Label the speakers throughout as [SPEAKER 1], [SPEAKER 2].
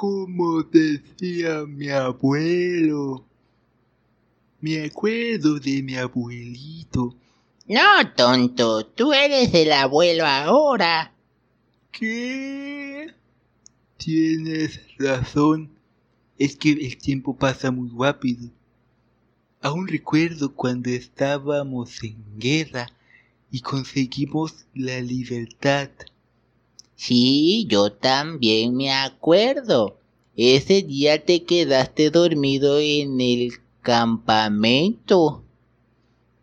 [SPEAKER 1] Como decía mi abuelo. Me acuerdo de mi abuelito.
[SPEAKER 2] No, tonto, tú eres el abuelo ahora.
[SPEAKER 1] ¿Qué? Tienes razón. Es que el tiempo pasa muy rápido. Aún recuerdo cuando estábamos en guerra y conseguimos la libertad.
[SPEAKER 2] Sí, yo también me acuerdo. Ese día te quedaste dormido en el campamento.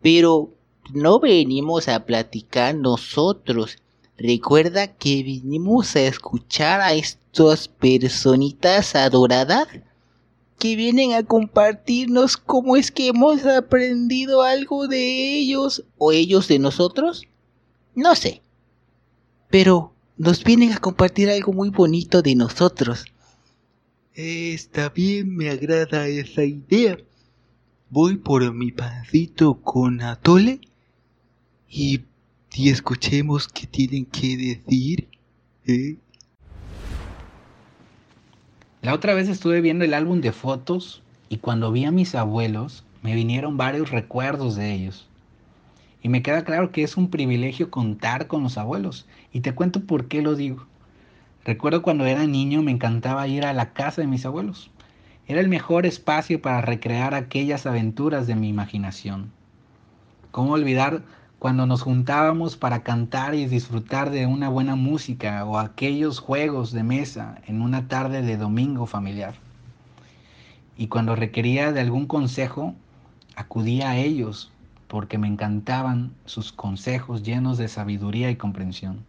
[SPEAKER 2] Pero no venimos a platicar nosotros. Recuerda que vinimos a escuchar a estas personitas adoradas que vienen a compartirnos cómo es que hemos aprendido algo de ellos o ellos de nosotros. No sé. Pero nos vienen a compartir algo muy bonito de nosotros.
[SPEAKER 1] Está bien, me agrada esa idea. Voy por mi pancito con atole y, y escuchemos qué tienen que decir. ¿eh?
[SPEAKER 3] La otra vez estuve viendo el álbum de fotos y cuando vi a mis abuelos me vinieron varios recuerdos de ellos. Y me queda claro que es un privilegio contar con los abuelos. Y te cuento por qué lo digo. Recuerdo cuando era niño me encantaba ir a la casa de mis abuelos. Era el mejor espacio para recrear aquellas aventuras de mi imaginación. ¿Cómo olvidar cuando nos juntábamos para cantar y disfrutar de una buena música o aquellos juegos de mesa en una tarde de domingo familiar? Y cuando requería de algún consejo, acudía a ellos porque me encantaban sus consejos llenos de sabiduría y comprensión.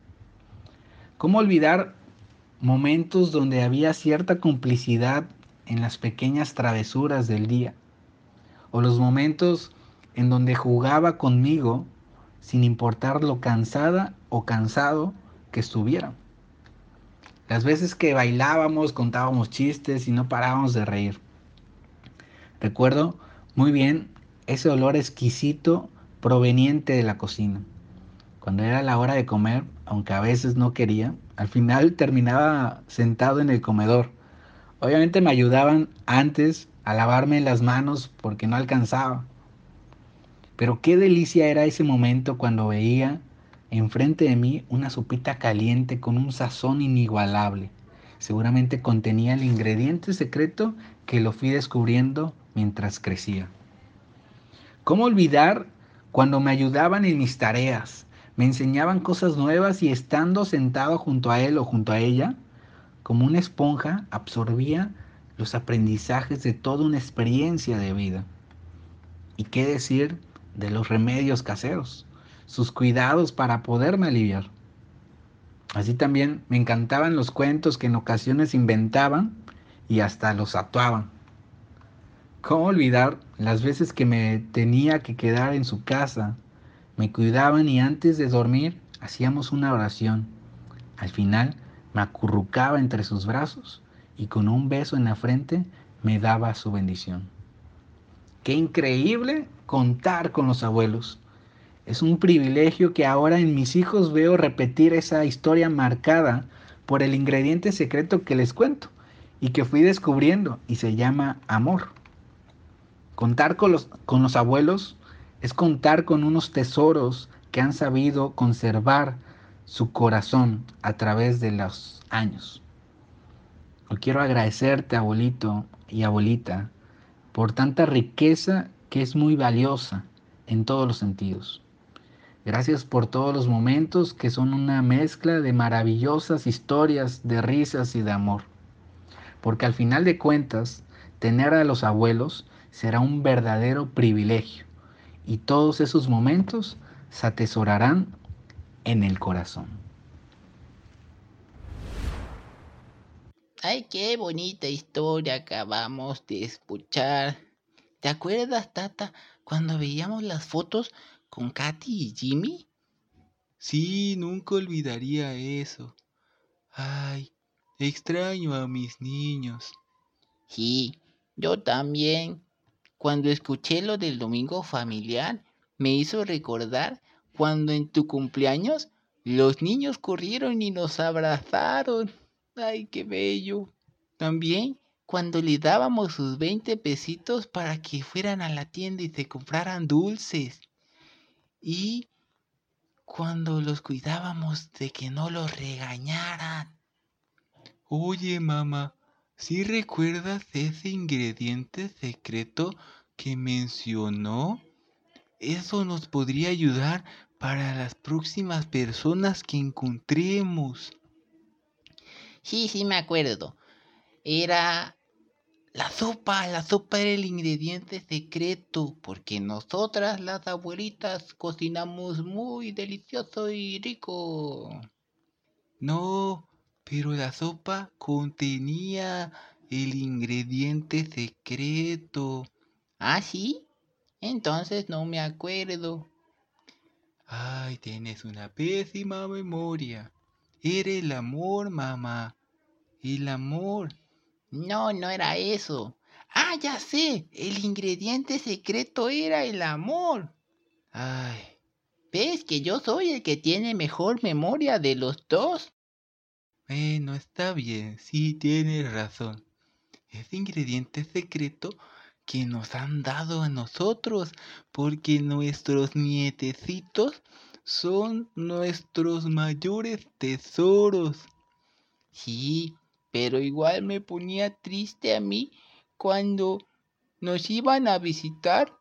[SPEAKER 3] ¿Cómo olvidar momentos donde había cierta complicidad en las pequeñas travesuras del día? O los momentos en donde jugaba conmigo sin importar lo cansada o cansado que estuviera. Las veces que bailábamos, contábamos chistes y no parábamos de reír. Recuerdo muy bien ese olor exquisito proveniente de la cocina. Cuando era la hora de comer, aunque a veces no quería, al final terminaba sentado en el comedor. Obviamente me ayudaban antes a lavarme las manos porque no alcanzaba. Pero qué delicia era ese momento cuando veía enfrente de mí una sopita caliente con un sazón inigualable. Seguramente contenía el ingrediente secreto que lo fui descubriendo mientras crecía. ¿Cómo olvidar cuando me ayudaban en mis tareas? Me enseñaban cosas nuevas y estando sentado junto a él o junto a ella, como una esponja, absorbía los aprendizajes de toda una experiencia de vida. ¿Y qué decir de los remedios caseros? Sus cuidados para poderme aliviar. Así también me encantaban los cuentos que en ocasiones inventaban y hasta los actuaban. ¿Cómo olvidar las veces que me tenía que quedar en su casa? Me cuidaban y antes de dormir hacíamos una oración. Al final me acurrucaba entre sus brazos y con un beso en la frente me daba su bendición. Qué increíble contar con los abuelos. Es un privilegio que ahora en mis hijos veo repetir esa historia marcada por el ingrediente secreto que les cuento y que fui descubriendo y se llama amor. Contar con los, con los abuelos es contar con unos tesoros que han sabido conservar su corazón a través de los años. Hoy quiero agradecerte, abuelito y abuelita, por tanta riqueza que es muy valiosa en todos los sentidos. Gracias por todos los momentos que son una mezcla de maravillosas historias de risas y de amor. Porque al final de cuentas, tener a los abuelos será un verdadero privilegio y todos esos momentos se atesorarán en el corazón.
[SPEAKER 2] Ay, qué bonita historia acabamos de escuchar. ¿Te acuerdas, Tata, cuando veíamos las fotos con Katy y Jimmy?
[SPEAKER 1] Sí, nunca olvidaría eso. Ay, extraño a mis niños.
[SPEAKER 2] Sí, yo también. Cuando escuché lo del domingo familiar, me hizo recordar cuando en tu cumpleaños los niños corrieron y nos abrazaron. Ay, qué bello. También cuando le dábamos sus 20 pesitos para que fueran a la tienda y se compraran dulces. Y cuando los cuidábamos de que no los regañaran.
[SPEAKER 1] Oye, mamá, ¿sí recuerdas ese ingrediente secreto que mencionó? Eso nos podría ayudar para las próximas personas que encontremos.
[SPEAKER 2] Sí, sí me acuerdo. Era la sopa, la sopa era el ingrediente secreto, porque nosotras las abuelitas cocinamos muy delicioso y rico.
[SPEAKER 1] No, pero la sopa contenía el ingrediente secreto.
[SPEAKER 2] ¿Ah, sí? Entonces no me acuerdo.
[SPEAKER 1] Ay, tienes una pésima memoria. Era el amor, mamá. El amor.
[SPEAKER 2] No, no era eso. Ah, ya sé. El ingrediente secreto era el amor.
[SPEAKER 1] Ay.
[SPEAKER 2] ¿Ves que yo soy el que tiene mejor memoria de los dos?
[SPEAKER 1] Bueno, está bien. Sí, tienes razón. Ese ingrediente secreto que nos han dado a nosotros, porque nuestros nietecitos son nuestros mayores tesoros.
[SPEAKER 2] Sí, pero igual me ponía triste a mí cuando nos iban a visitar,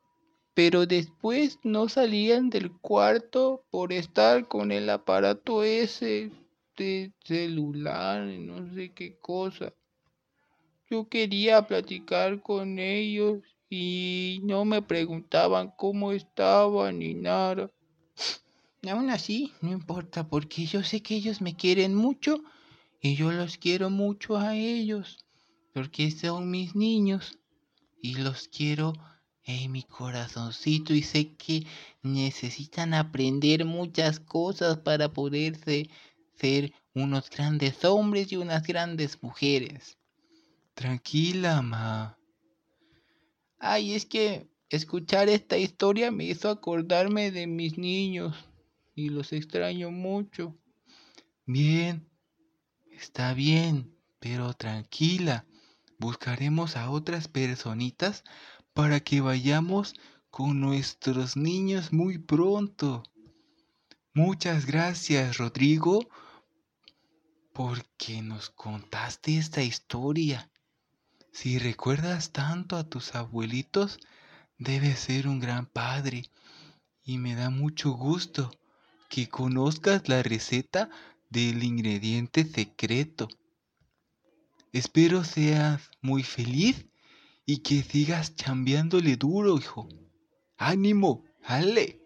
[SPEAKER 2] pero después no salían del cuarto por estar con el aparato ese de celular, no sé qué cosa. Yo quería platicar con ellos y no me preguntaban cómo estaban ni nada. Aún así, no importa, porque yo sé que ellos me quieren mucho y yo los quiero mucho a ellos, porque son mis niños y los quiero en mi corazoncito y sé que necesitan aprender muchas cosas para poderse ser unos grandes hombres y unas grandes mujeres.
[SPEAKER 1] Tranquila, ma.
[SPEAKER 2] Ay, es que escuchar esta historia me hizo acordarme de mis niños y los extraño mucho.
[SPEAKER 1] Bien, Está bien, pero tranquila. Buscaremos a otras personitas para que vayamos con nuestros niños muy pronto. Muchas gracias, Rodrigo, porque nos contaste esta historia. Si recuerdas tanto a tus abuelitos, debes ser un gran padre. Y me da mucho gusto que conozcas la receta del ingrediente secreto. Espero seas muy feliz y que sigas chambeándole duro, hijo. ¡Ánimo! ¡Ale!